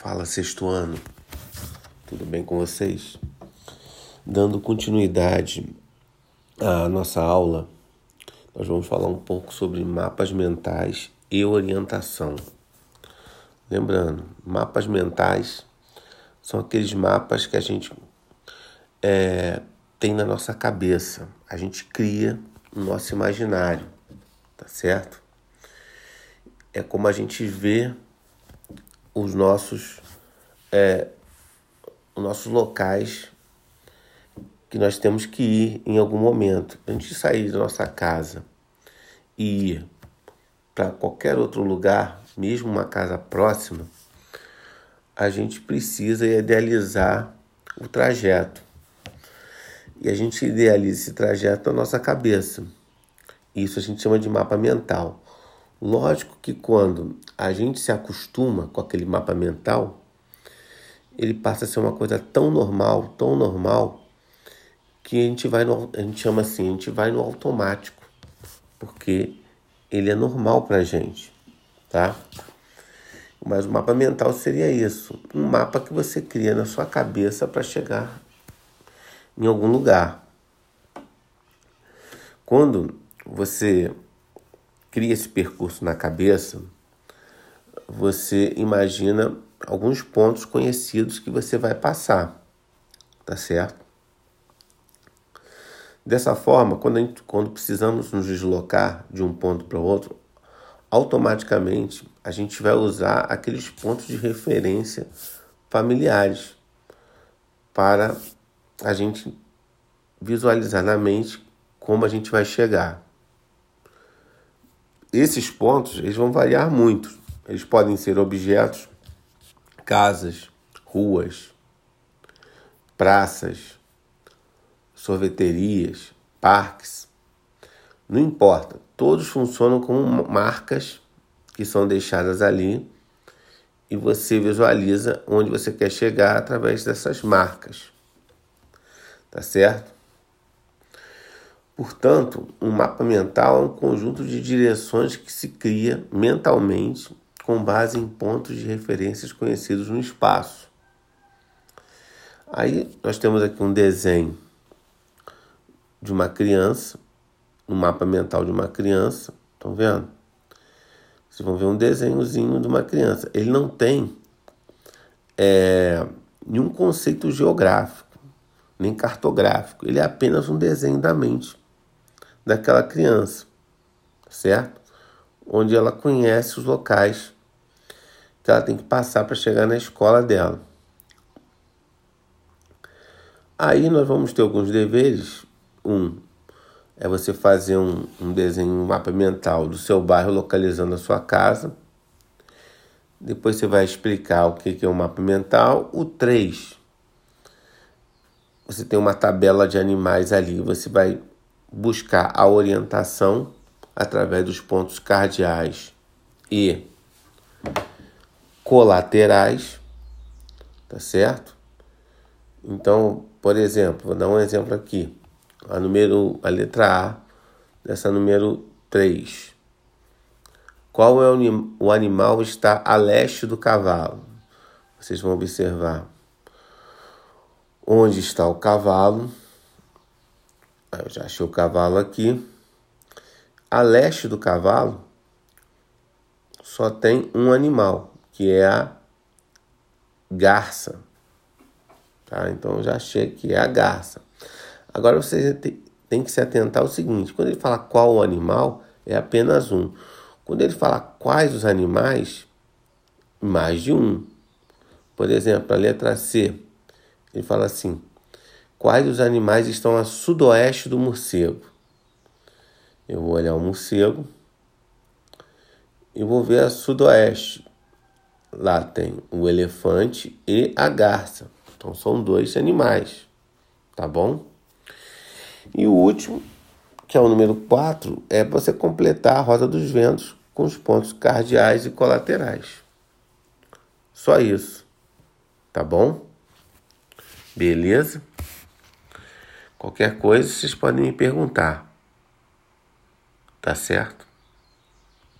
Fala, sexto ano. Tudo bem com vocês? Dando continuidade à nossa aula, nós vamos falar um pouco sobre mapas mentais e orientação. Lembrando, mapas mentais são aqueles mapas que a gente é, tem na nossa cabeça, a gente cria no nosso imaginário, tá certo? É como a gente vê os nossos, é, os nossos locais que nós temos que ir em algum momento. Antes de sair da nossa casa e ir para qualquer outro lugar, mesmo uma casa próxima, a gente precisa idealizar o trajeto. E a gente idealiza esse trajeto na nossa cabeça. Isso a gente chama de mapa mental. Lógico que quando a gente se acostuma com aquele mapa mental, ele passa a ser uma coisa tão normal, tão normal, que a gente vai no, a gente chama assim, a gente vai no automático, porque ele é normal para a gente, tá? Mas o mapa mental seria isso, um mapa que você cria na sua cabeça para chegar em algum lugar. Quando você cria esse percurso na cabeça, você imagina alguns pontos conhecidos que você vai passar, tá certo? Dessa forma, quando, gente, quando precisamos nos deslocar de um ponto para outro, automaticamente a gente vai usar aqueles pontos de referência familiares para a gente visualizar na mente como a gente vai chegar esses pontos eles vão variar muito. Eles podem ser objetos, casas, ruas, praças, sorveterias, parques. Não importa, todos funcionam como marcas que são deixadas ali e você visualiza onde você quer chegar através dessas marcas. Tá certo? Portanto, um mapa mental é um conjunto de direções que se cria mentalmente com base em pontos de referências conhecidos no espaço. Aí nós temos aqui um desenho de uma criança, um mapa mental de uma criança, estão vendo? Vocês vão ver um desenhozinho de uma criança. Ele não tem é, nenhum conceito geográfico, nem cartográfico. Ele é apenas um desenho da mente daquela criança, certo? Onde ela conhece os locais que ela tem que passar para chegar na escola dela. Aí nós vamos ter alguns deveres. Um é você fazer um, um desenho, um mapa mental do seu bairro localizando a sua casa. Depois você vai explicar o que é um mapa mental. O 3, você tem uma tabela de animais ali. Você vai buscar a orientação através dos pontos cardeais e colaterais, tá certo? Então, por exemplo, vou dar um exemplo aqui. A número a letra A dessa número 3. Qual é o, o animal está a leste do cavalo? Vocês vão observar onde está o cavalo eu já achei o cavalo aqui. A leste do cavalo só tem um animal, que é a garça. Tá? Então eu já achei que é a garça. Agora você tem que se atentar ao seguinte: quando ele fala qual o animal, é apenas um. Quando ele fala quais os animais, mais de um. Por exemplo, a letra C, ele fala assim: Quais os animais estão a sudoeste do morcego? Eu vou olhar o morcego e vou ver a sudoeste. Lá tem o elefante e a garça. Então são dois animais, tá bom? E o último, que é o número 4, é você completar a roda dos ventos com os pontos cardeais e colaterais. Só isso, tá bom? Beleza? Qualquer coisa vocês podem me perguntar. Tá certo?